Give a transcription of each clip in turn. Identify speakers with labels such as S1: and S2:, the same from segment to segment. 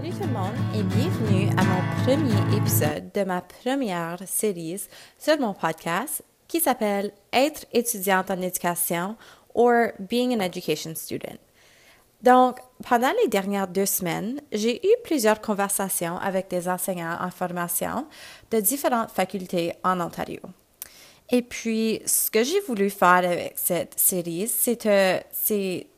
S1: Salut tout le monde et bienvenue à mon premier épisode de ma première série sur mon podcast qui s'appelle Être étudiante en éducation or Being an Education Student. Donc, pendant les dernières deux semaines, j'ai eu plusieurs conversations avec des enseignants en formation de différentes facultés en Ontario. Et puis, ce que j'ai voulu faire avec cette série, c'est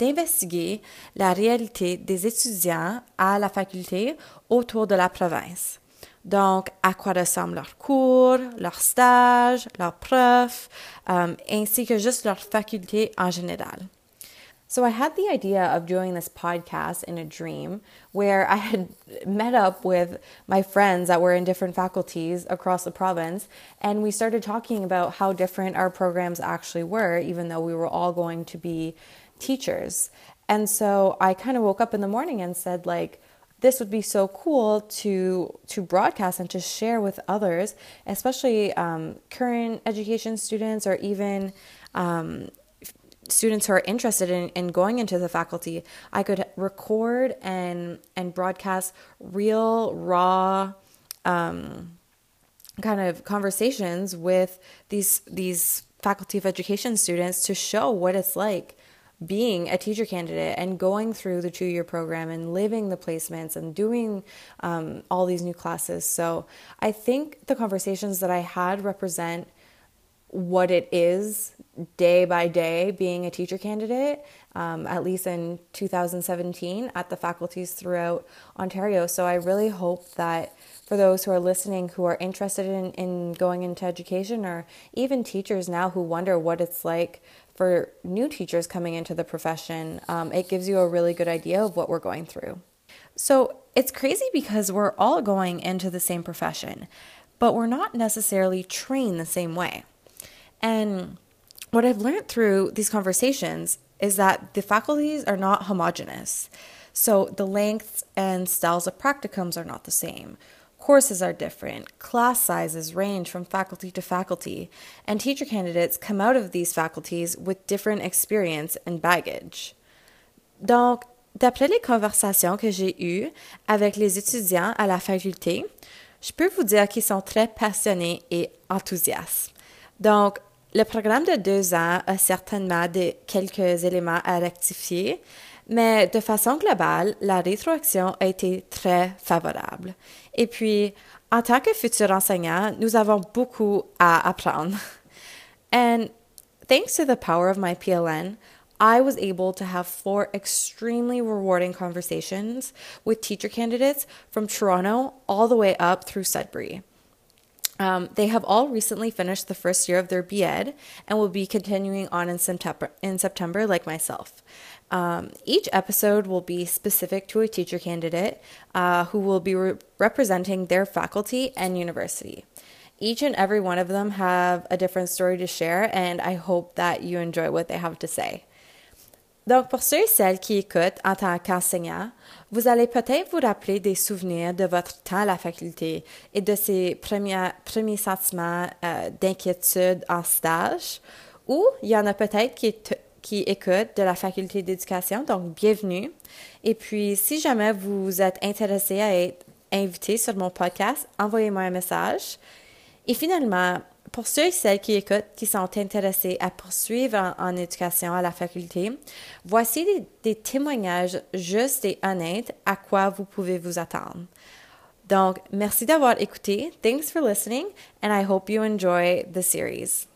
S1: d'investiguer la réalité des étudiants à la faculté autour de la province. Donc, à quoi ressemblent leurs cours, leurs stages, leurs profs, um, ainsi que juste leur faculté en général. So I had the idea of doing this podcast in a dream where I had met up with my friends that were in different faculties across the province and we started talking about how different our programs actually were even though we were all going to be teachers. And so I kind of woke up in the morning and said like this would be so cool to to broadcast and to share with others, especially um, current education students or even um, students who are interested in, in going into the faculty, I could record and and broadcast real raw um, kind of conversations with these these faculty of education students to show what it's like being a teacher candidate and going through the two year program and living the placements and doing um, all these new classes. So I think the conversations that I had represent what it is day by day being a teacher candidate, um, at least in 2017 at the faculties throughout Ontario. So I really hope that for those who are listening who are interested in, in going into education or even teachers now who wonder what it's like for new teachers coming into the profession, um, it gives you a really good idea of what we're going through. So it's crazy because we're all going into the same profession, but we're not necessarily trained the same way. And what I've learned through these conversations is that the faculties are not homogenous. So the lengths and styles of practicums are not the same. Courses are different, class sizes range from faculty to faculty, and teacher candidates come out of these faculties with different experience and baggage. Donc, d'après les conversations que j'ai eues avec les étudiants à la faculté, je peux vous dire qu'ils sont très passionnés et enthousiastes. Donc, le programme de deux ans a certainement de, quelques éléments à rectifier, mais de façon globale, la rétroaction a été très favorable. Et puis, en tant que futur enseignant, nous avons beaucoup à apprendre. And thanks to the power of my PLN, I was able to have four extremely rewarding conversations with teacher candidates from Toronto all the way up through Sudbury. Um, they have all recently finished the first year of their BEd and will be continuing on in September, in September like myself. Um, each episode will be specific to a teacher candidate uh, who will be re- representing their faculty and university. Each and every one of them have a different story to share, and I hope that you enjoy what they have to say. Donc, pour ceux et celles qui écoutent en tant qu'enseignant, vous allez peut-être vous rappeler des souvenirs de votre temps à la faculté et de ces premiers, premiers sentiments euh, d'inquiétude en stage. Ou il y en a peut-être qui, qui écoutent de la faculté d'éducation, donc bienvenue. Et puis, si jamais vous êtes intéressé à être invité sur mon podcast, envoyez-moi un message. Et finalement, pour ceux et celles qui écoutent, qui sont intéressés à poursuivre en, éducation à la faculté, voici des, des, témoignages justes et honnêtes à quoi vous pouvez vous attendre. Donc, merci d'avoir écouté. Thanks for listening, and I hope you enjoy the series.